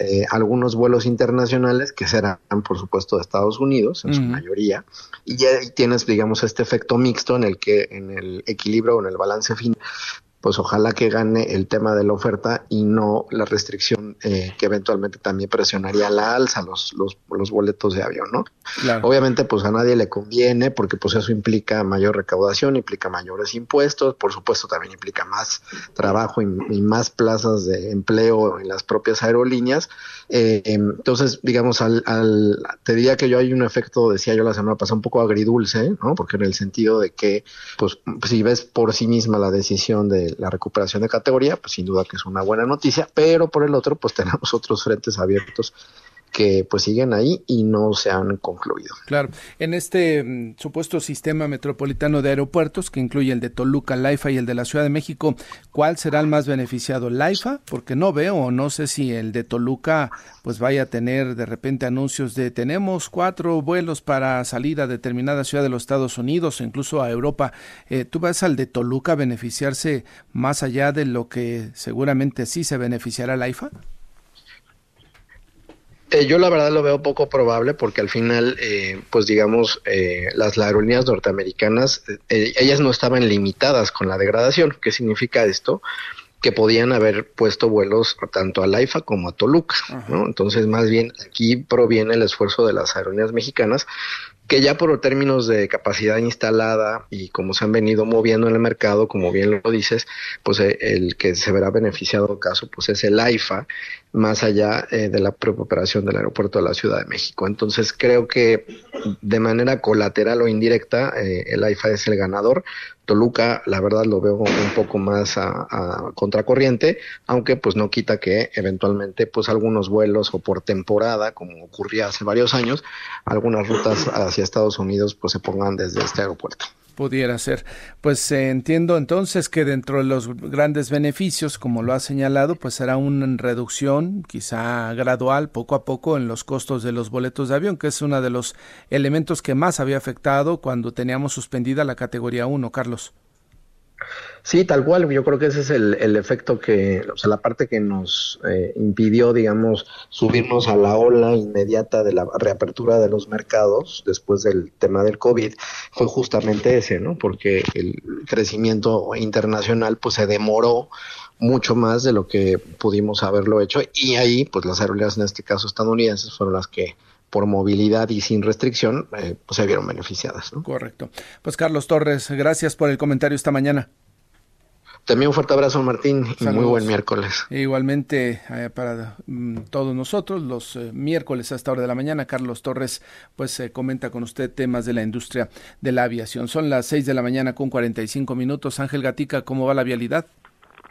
S18: eh, algunos vuelos internacionales que serán por supuesto de Estados Unidos en su mayoría y ya tienes digamos este efecto mixto en el que en el equilibrio o en el balance final pues ojalá que gane el tema de la oferta y no la restricción eh, que eventualmente también presionaría la alza los, los, los boletos de avión, ¿no? Obviamente pues a nadie le conviene porque pues eso implica mayor recaudación, implica mayores impuestos, por supuesto también implica más trabajo y, más plazas de empleo en las propias aerolíneas. Eh, entonces, digamos, al, al, te diría que yo hay un efecto, decía yo la semana pasada, un poco agridulce, ¿no? Porque en el sentido de que, pues, si ves por sí misma la decisión de la recuperación de categoría, pues sin duda que es una buena noticia, pero por el otro, pues [laughs] tenemos otros frentes abiertos que pues siguen ahí y no se han concluido.
S1: Claro, en este mm, supuesto sistema metropolitano de aeropuertos que incluye el de Toluca, Laifa y el de la Ciudad de México, ¿cuál será el más beneficiado? Laifa, porque no veo no sé si el de Toluca pues vaya a tener de repente anuncios de tenemos cuatro vuelos para salir a determinada ciudad de los Estados Unidos o incluso a Europa. Eh, ¿Tú vas al de Toluca beneficiarse más allá de lo que seguramente sí se beneficiará Laifa?
S18: Eh, yo la verdad lo veo poco probable porque al final, eh, pues digamos, eh, las aerolíneas norteamericanas, ellas no estaban limitadas con la degradación. ¿Qué significa esto? que podían haber puesto vuelos tanto a Laifa como a Toluca, ¿no? Entonces, más bien aquí proviene el esfuerzo de las aerolíneas mexicanas que ya por términos de capacidad instalada y como se han venido moviendo en el mercado, como bien lo dices, pues el que se verá beneficiado caso pues es el AIFA, más allá eh, de la propia operación del aeropuerto de la Ciudad de México. Entonces creo que de manera colateral o indirecta eh, el AIFA es el ganador. Toluca, la verdad, lo veo un poco más a, contracorriente, aunque pues no quita que eventualmente pues algunos vuelos o por temporada, como ocurría hace varios años, algunas rutas hacia Estados Unidos pues se pongan desde este aeropuerto
S1: pudiera ser. Pues eh, entiendo entonces que dentro de los grandes beneficios, como lo ha señalado, pues será una reducción quizá gradual, poco a poco, en los costos de los boletos de avión, que es uno de los elementos que más había afectado cuando teníamos suspendida la categoría 1, Carlos.
S18: Sí, tal cual. Yo creo que ese es el, el efecto que, o sea, la parte que nos eh, impidió, digamos, subirnos a la ola inmediata de la reapertura de los mercados después del tema del COVID fue justamente ese, ¿no? Porque el crecimiento internacional, pues, se demoró mucho más de lo que pudimos haberlo hecho y ahí, pues, las aerolíneas, en este caso estadounidenses, fueron las que por movilidad y sin restricción, eh, pues se vieron beneficiadas. ¿no?
S1: Correcto. Pues Carlos Torres, gracias por el comentario esta mañana.
S18: También un fuerte abrazo, Martín, y muy buen miércoles.
S1: E igualmente eh, para mm, todos nosotros, los eh, miércoles a esta hora de la mañana, Carlos Torres pues comenta con usted temas de la industria de la aviación. Son las 6 de la mañana con 45 minutos. Ángel Gatica, ¿cómo va la vialidad?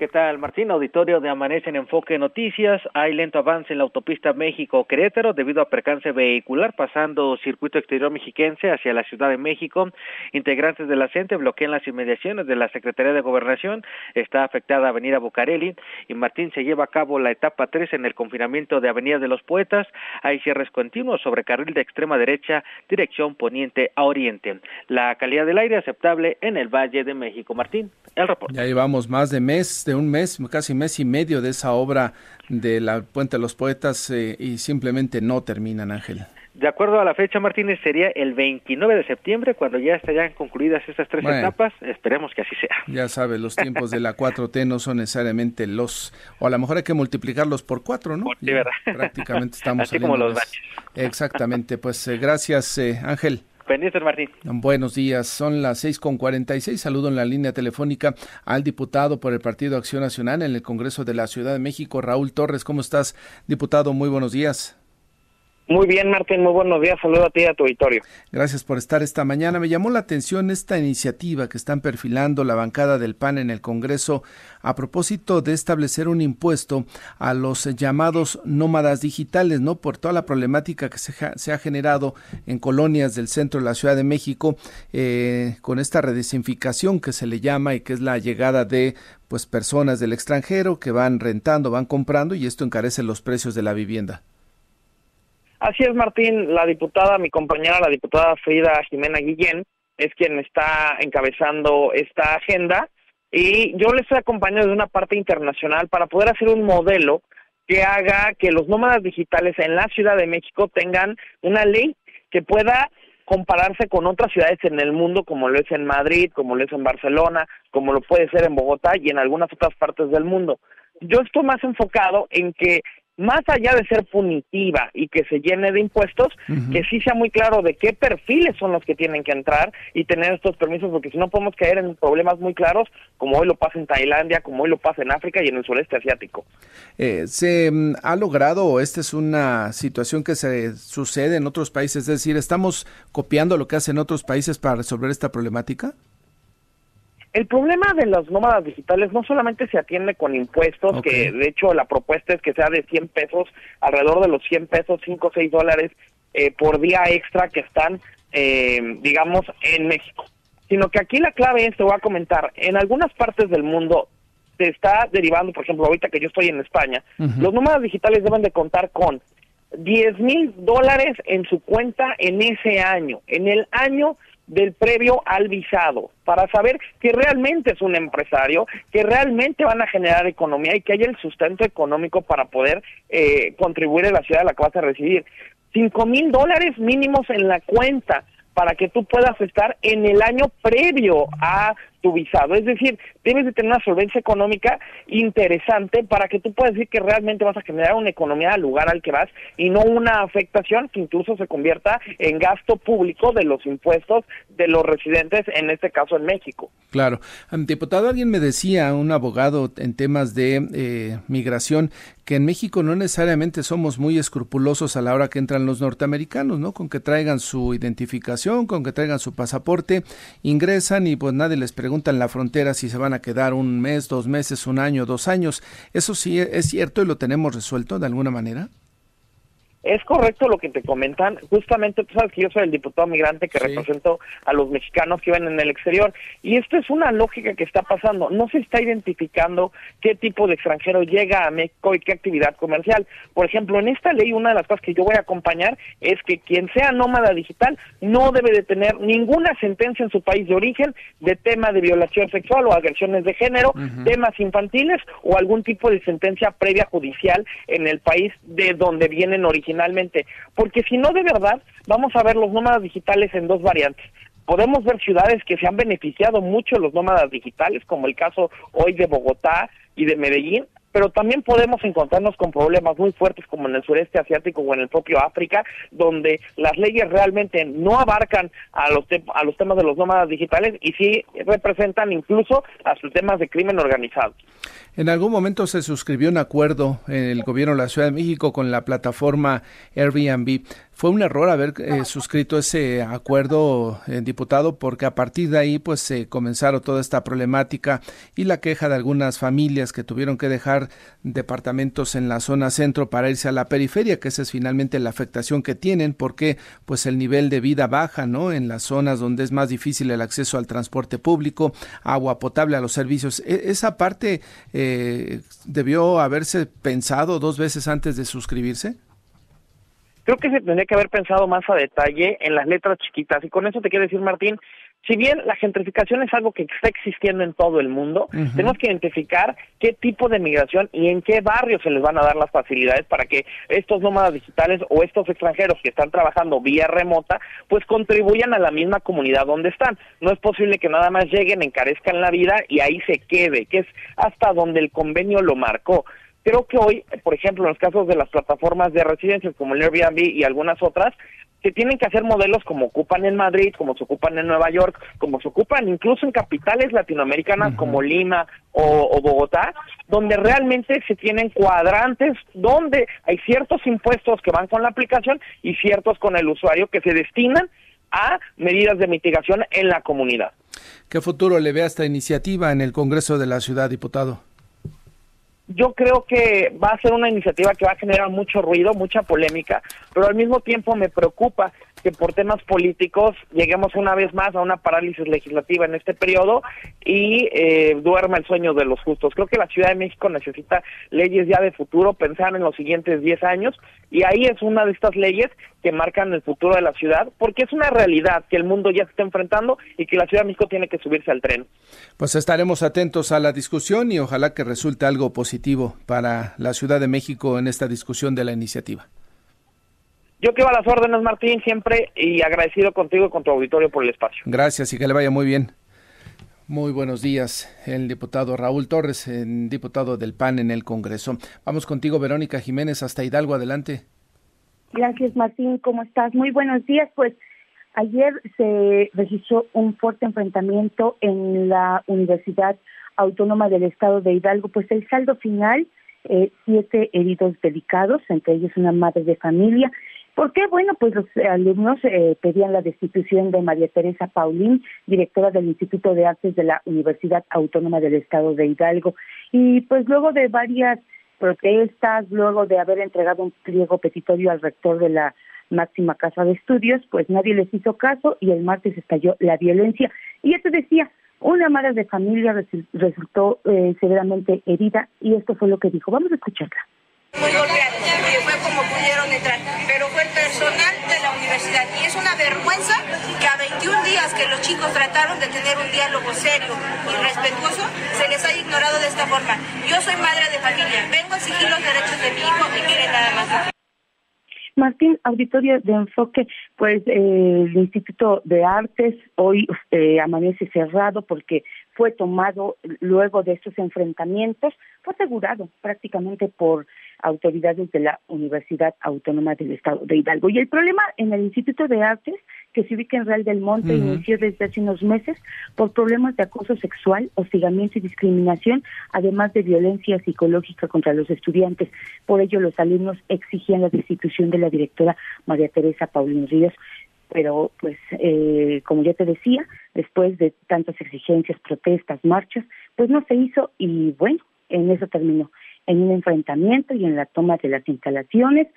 S19: ¿Qué tal, Martín? Auditorio de Amanece en Enfoque Noticias. Hay lento avance en la autopista México-Querétaro debido a percance vehicular pasando circuito exterior mexiquense hacia la Ciudad de México. Integrantes de la bloquean las inmediaciones de la Secretaría de Gobernación. Está afectada Avenida Bucareli y Martín se lleva a cabo la etapa 3 en el confinamiento de Avenida de los Poetas. Hay cierres continuos sobre carril de extrema derecha, dirección poniente a oriente. La calidad del aire aceptable en el Valle de México. Martín, el reporte.
S1: Ya llevamos más de mes un mes, casi mes y medio de esa obra de la Puente de los Poetas eh, y simplemente no terminan, Ángel.
S19: De acuerdo a la fecha, Martínez, sería el 29 de septiembre cuando ya estarían concluidas estas tres etapas. Esperemos que así sea.
S1: Ya sabe, los tiempos de la [laughs] 4T no son necesariamente los, o a lo mejor hay que multiplicarlos por cuatro, ¿no?
S19: Sí, verdad.
S1: Prácticamente estamos [laughs]
S19: Así como los baches.
S1: Exactamente, pues eh, gracias, eh, Ángel.
S19: Martín.
S1: Buenos días, son las seis con cuarenta y seis. Saludo en la línea telefónica al diputado por el Partido Acción Nacional en el Congreso de la Ciudad de México, Raúl Torres. ¿Cómo estás, diputado? Muy buenos días.
S20: Muy bien, Martín, muy buenos días. Saludo a ti y a tu auditorio.
S1: Gracias por estar esta mañana. Me llamó la atención esta iniciativa que están perfilando la bancada del PAN en el Congreso a propósito de establecer un impuesto a los llamados nómadas digitales, ¿no? Por toda la problemática que se, ha, generado en colonias del centro de la Ciudad de México eh, con esta redesinficación que se le llama y que es la llegada de pues personas del extranjero que van rentando, van comprando y esto encarece los precios de la vivienda.
S20: Así es, Martín. La diputada, mi compañera, la diputada Frida Jimena Guillén, es quien está encabezando esta agenda y yo le estoy acompañando de una parte internacional para poder hacer un modelo que haga que los nómadas digitales en la Ciudad de México tengan una ley que pueda compararse con otras ciudades en el mundo, como lo es en Madrid, como lo es en Barcelona, como lo puede ser en Bogotá y en algunas otras partes del mundo. Yo estoy más enfocado en que más allá de ser punitiva y que se llene de impuestos, que sí sea muy claro de qué perfiles son los que tienen que entrar y tener estos permisos, porque si no podemos caer en problemas muy claros, como hoy lo pasa en Tailandia, como hoy lo pasa en África y en el sureste asiático.
S1: Eh, ¿Se mm, ha logrado, o esta es una situación que se sucede en otros países, es decir, estamos copiando lo que hacen otros países para resolver esta problemática?
S20: El problema de los nómadas digitales no solamente se atiende con impuestos, que de hecho la propuesta es que sea de 100 pesos, alrededor de los 100 pesos, 5 o 6 dólares eh, por día extra que están, eh, digamos, en México. Sino que aquí la clave es, te voy a comentar, en algunas partes del mundo se está derivando, por ejemplo, ahorita que yo estoy en España, los nómadas digitales deben de contar con 10 mil dólares en su cuenta en ese año. En el año del previo al visado, para saber que realmente es un empresario, que realmente van a generar economía y que haya el sustento económico para poder eh, contribuir en la ciudad a la que vas a residir. Cinco mil dólares mínimos en la cuenta para que tú puedas estar en el año previo a tu visado. Es decir, debes de tener una solvencia económica interesante para que tú puedas decir que realmente vas a generar una economía al lugar al que vas y no una afectación que incluso se convierta en gasto público de los impuestos de los residentes, en este caso en México.
S1: Claro. Diputado, alguien me decía, un abogado en temas de eh, migración, que en México no necesariamente somos muy escrupulosos a la hora que entran los norteamericanos, ¿no? Con que traigan su identificación, con que traigan su pasaporte, ingresan y pues nadie les pregunta preguntan en la frontera si se van a quedar un mes, dos meses, un año, dos años. ¿Eso sí es cierto y lo tenemos resuelto de alguna manera?
S20: Es correcto lo que te comentan. Justamente tú sabes que yo soy el diputado migrante que represento a los mexicanos que viven en el exterior. Y esto es una lógica que está pasando. No se está identificando qué tipo de extranjero llega a México y qué actividad comercial. Por ejemplo, en esta ley una de las cosas que yo voy a acompañar es que quien sea nómada digital no debe de tener ninguna sentencia en su país de origen de tema de violación sexual o agresiones de género, temas infantiles o algún tipo de sentencia previa judicial en el país de donde vienen originalmente porque si no de verdad vamos a ver los nómadas digitales en dos variantes. Podemos ver ciudades que se han beneficiado mucho los nómadas digitales, como el caso hoy de Bogotá y de Medellín, pero también podemos encontrarnos con problemas muy fuertes como en el sureste asiático o en el propio África, donde las leyes realmente no abarcan a los, a los temas de los nómadas digitales y sí representan incluso a sus temas de crimen organizado.
S1: En algún momento se suscribió un acuerdo en el gobierno de la Ciudad de México con la plataforma Airbnb. Fue un error haber eh, suscrito ese acuerdo, eh, diputado, porque a partir de ahí pues se comenzaron toda esta problemática y la queja de algunas familias que tuvieron que dejar departamentos en la zona centro para irse a la periferia, que esa es finalmente la afectación que tienen, porque pues el nivel de vida baja, ¿no? En las zonas donde es más difícil el acceso al transporte público, agua potable, a los servicios. E, esa parte eh, debió haberse pensado dos veces antes de suscribirse.
S20: Creo que se tendría que haber pensado más a detalle en las letras chiquitas. Y con eso te quiero decir, Martín, si bien la gentrificación es algo que está existiendo en todo el mundo, tenemos que identificar qué tipo de migración y en qué barrios se les van a dar las facilidades para que estos nómadas digitales o estos extranjeros que están trabajando vía remota, pues contribuyan a la misma comunidad donde están. No es posible que nada más lleguen, encarezcan la vida y ahí se quede, que es hasta donde el convenio lo marcó. Creo que hoy, por ejemplo, en los casos de las plataformas de residencias como el Airbnb y algunas otras, se tienen que hacer modelos como ocupan en Madrid, como se ocupan en Nueva York, como se ocupan incluso en capitales latinoamericanas como Lima o, Bogotá, donde realmente se tienen cuadrantes donde hay ciertos impuestos que van con la aplicación y ciertos con el usuario que se destinan a medidas de mitigación en la comunidad.
S1: ¿Qué futuro le ve a esta iniciativa en el Congreso de la Ciudad, diputado?
S20: Yo creo que va a ser una iniciativa que va a generar mucho ruido, mucha polémica, pero al mismo tiempo me preocupa que por temas políticos lleguemos una vez más a una parálisis legislativa en este periodo y eh, duerma el sueño de los justos. Creo que la Ciudad de México necesita leyes ya de futuro, pensar en los siguientes 10 años y ahí es una de estas leyes que marcan el futuro de la ciudad, porque es una realidad que el mundo ya se está enfrentando y que la Ciudad de México tiene que subirse al tren.
S1: Pues estaremos atentos a la discusión y ojalá que resulte algo positivo para la Ciudad de México en esta discusión de la iniciativa.
S20: Yo quedo a las órdenes, Martín, siempre y agradecido contigo y con tu auditorio por el espacio.
S1: Gracias y que le vaya muy bien. Muy buenos días, el diputado Raúl Torres, el diputado del PAN en el Congreso. Vamos contigo, Verónica Jiménez, hasta Hidalgo, adelante.
S21: Gracias, Martín, ¿cómo estás? Muy buenos días. Pues ayer se registró un fuerte enfrentamiento en la Universidad Autónoma del Estado de Hidalgo. Pues el saldo final, eh, siete heridos delicados, entre ellos una madre de familia ¿Por qué? Bueno, pues los alumnos eh, pedían la destitución de María Teresa Paulín, directora del Instituto de Artes de la Universidad Autónoma del Estado de Hidalgo. Y pues luego de varias protestas, luego de haber entregado un pliego petitorio al rector de la máxima casa de estudios, pues nadie les hizo caso y el martes estalló la violencia. Y esto decía, una madre de familia resultó eh, severamente herida y esto fue lo que dijo. Vamos a escucharla
S22: muy golpeados, que fue como pudieron entrar, pero fue el personal de la universidad y es una vergüenza que a 21 días que los chicos trataron de tener un diálogo serio y respetuoso, se les haya ignorado de esta forma. Yo soy madre de familia, vengo a exigir los derechos de mi hijo y quieren nada más.
S21: Martín, auditorio de enfoque, pues eh, el Instituto de Artes hoy eh, amanece cerrado porque fue tomado luego de estos enfrentamientos, fue asegurado prácticamente por autoridades de la Universidad Autónoma del Estado de Hidalgo. Y el problema en el Instituto de Artes, que se ubica en Real del Monte, inició desde hace unos meses por problemas de acoso sexual, hostigamiento y discriminación, además de violencia psicológica contra los estudiantes. Por ello, los alumnos exigían la destitución de la directora María Teresa Paulín Ríos pero pues eh, como ya te decía, después de tantas exigencias, protestas, marchas, pues no se hizo y bueno, en eso terminó en un enfrentamiento y en la toma de las instalaciones.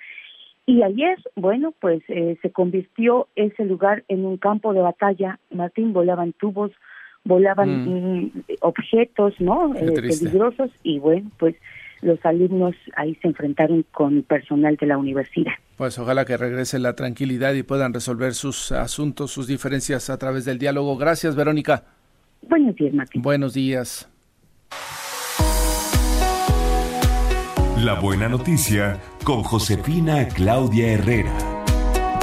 S21: Y ayer, bueno, pues eh, se convirtió ese lugar en un campo de batalla. Martín, volaban tubos, volaban
S1: Mm.
S21: mm, objetos, ¿no? Eh, peligrosos y bueno, pues los alumnos ahí se enfrentaron con personal de la universidad.
S1: Pues ojalá que regrese la tranquilidad y puedan resolver sus asuntos, sus diferencias a través del diálogo. Gracias, Verónica.
S21: Buenos días, Martín.
S1: Buenos días.
S15: La buena noticia con Josefina Claudia Herrera.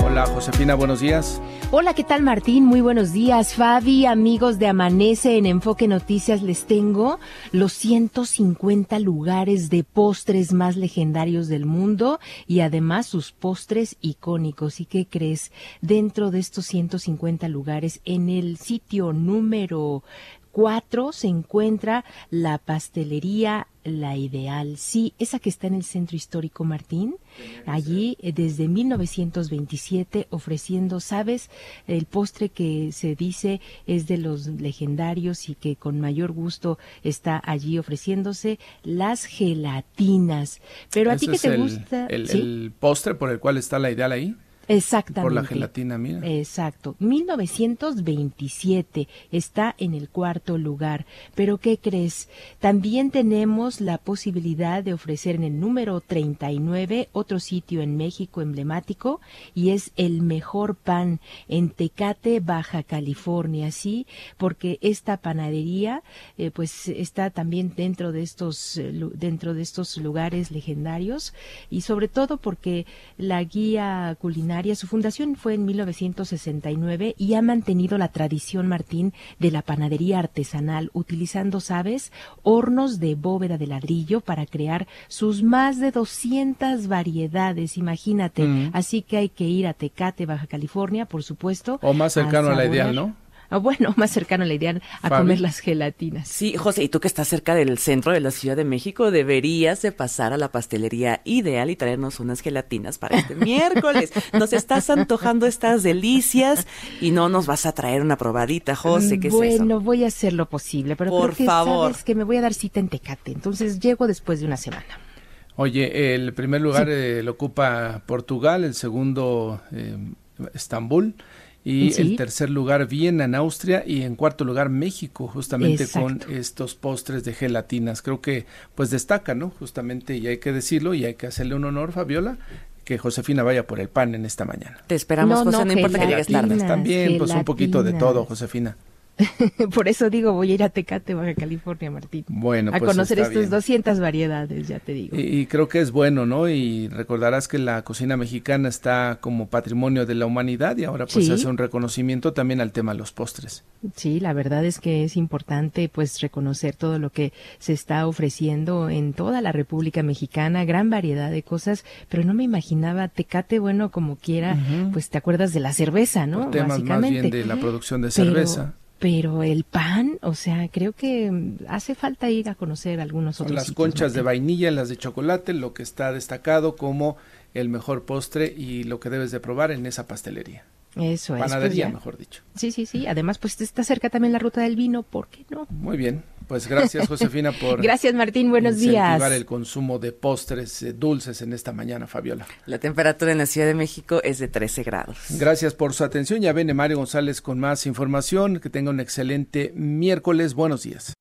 S1: Hola, Josefina, buenos días.
S23: Hola, ¿qué tal Martín? Muy buenos días, Fabi, amigos de Amanece en Enfoque Noticias. Les tengo los 150 lugares de postres más legendarios del mundo y además sus postres icónicos. ¿Y qué crees? Dentro de estos 150 lugares, en el sitio número 4 se encuentra la pastelería La Ideal. Sí, esa que está en el centro histórico Martín. Allí eh, desde 1927 ofreciendo, ¿sabes? El postre que se dice es de los legendarios y que con mayor gusto está allí ofreciéndose las gelatinas. Pero a ti que te
S1: el-
S23: gusta,
S1: El,
S23: ¿sí?
S1: el postre por el cual está la ideal ahí.
S23: Exactamente.
S1: Por la gelatina, mira.
S23: Exacto. 1927 está en el cuarto lugar. Pero ¿qué crees? También tenemos la posibilidad de ofrecer en el número 39 otro sitio en México emblemático y es el mejor pan en Tecate, Baja California, ¿sí? Porque esta panadería eh, pues está también dentro de estos eh, dentro de estos lugares legendarios y sobre todo porque la guía culinaria, su fundación fue en 1969 y ha mantenido la tradición, Martín, de la panadería artesanal, utilizando, ¿sabes?, hornos de bóveda de ladrillo para crear sus más de 200 variedades, imagínate.
S1: Mm.
S23: Así que hay que ir a Tecate, Baja California, por supuesto.
S1: O más cercano a la ideal, ¿no?
S23: Ah, bueno, [laughs] más cercano a la ideal, a
S2: Fabi.
S23: comer las gelatinas.
S2: Sí, José, y tú que estás cerca del centro de la Ciudad de México, deberías de pasar a la pastelería ideal y traernos unas gelatinas para este [laughs] miércoles. Nos estás antojando estas delicias y no nos vas a traer una probadita, José, ¿qué es
S23: bueno,
S2: eso?
S23: voy a hacer lo posible, pero
S2: Por
S23: creo que
S2: favor.
S23: sabes que me voy a dar cita en Tecate, entonces llego después de una semana.
S1: Oye, el primer lugar
S23: Sí.
S1: eh, lo ocupa Portugal, el segundo eh, Estambul y
S23: Sí.
S1: el tercer lugar Viena en Austria y en cuarto lugar México, justamente
S23: Exacto.
S1: con estos postres de gelatinas. Creo que pues destaca, ¿no? Justamente y hay que decirlo y hay que hacerle un honor, Fabiola, que Josefina vaya por el pan en esta mañana.
S2: Te esperamos,
S23: No,
S2: José,
S23: no,
S2: no, importa que llegues tarde.
S23: gelatinas,
S1: También, pues un poquito de todo. Josefina. [laughs]
S23: Por eso digo, voy a ir a Tecate, Baja California, Martín.
S1: Bueno,
S23: a
S1: pues
S23: conocer estas
S1: bien.
S23: 200 variedades, ya te digo.
S1: Y, y creo que es bueno, ¿no? Y recordarás que la cocina mexicana está como patrimonio de la humanidad y ahora pues
S23: Sí.
S1: se hace un reconocimiento también al tema de los postres.
S23: Sí, la verdad es que es importante pues reconocer todo lo que se está ofreciendo en toda la República Mexicana, gran variedad de cosas, pero no me imaginaba Tecate, bueno, como quiera, pues te acuerdas de la cerveza, ¿no?
S1: Por temas más
S23: Básicamente.
S1: bien de la producción de cerveza.
S23: Pero el pan, o sea, creo que mm, hace falta ir a conocer algunos otros
S1: las
S23: sitios,
S1: conchas de vainilla, las de chocolate, lo que está destacado como el mejor postre y lo que debes de probar en esa pastelería.
S23: Eso es. pues
S1: Panadería,
S23: ya.
S1: mejor dicho.
S23: Sí, sí, sí. Además, pues está cerca también la ruta del vino, ¿por qué no?
S1: Muy bien. Pues gracias, Josefina, por [laughs]
S23: Gracias, Martín. Buenos
S1: incentivar
S23: días.
S1: el consumo de postres eh, dulces en esta mañana, Fabiola.
S2: La temperatura en la Ciudad de México es de 13 grados.
S1: Gracias por su atención. Ya viene Mario González con más información. Que tenga un excelente miércoles. Buenos días.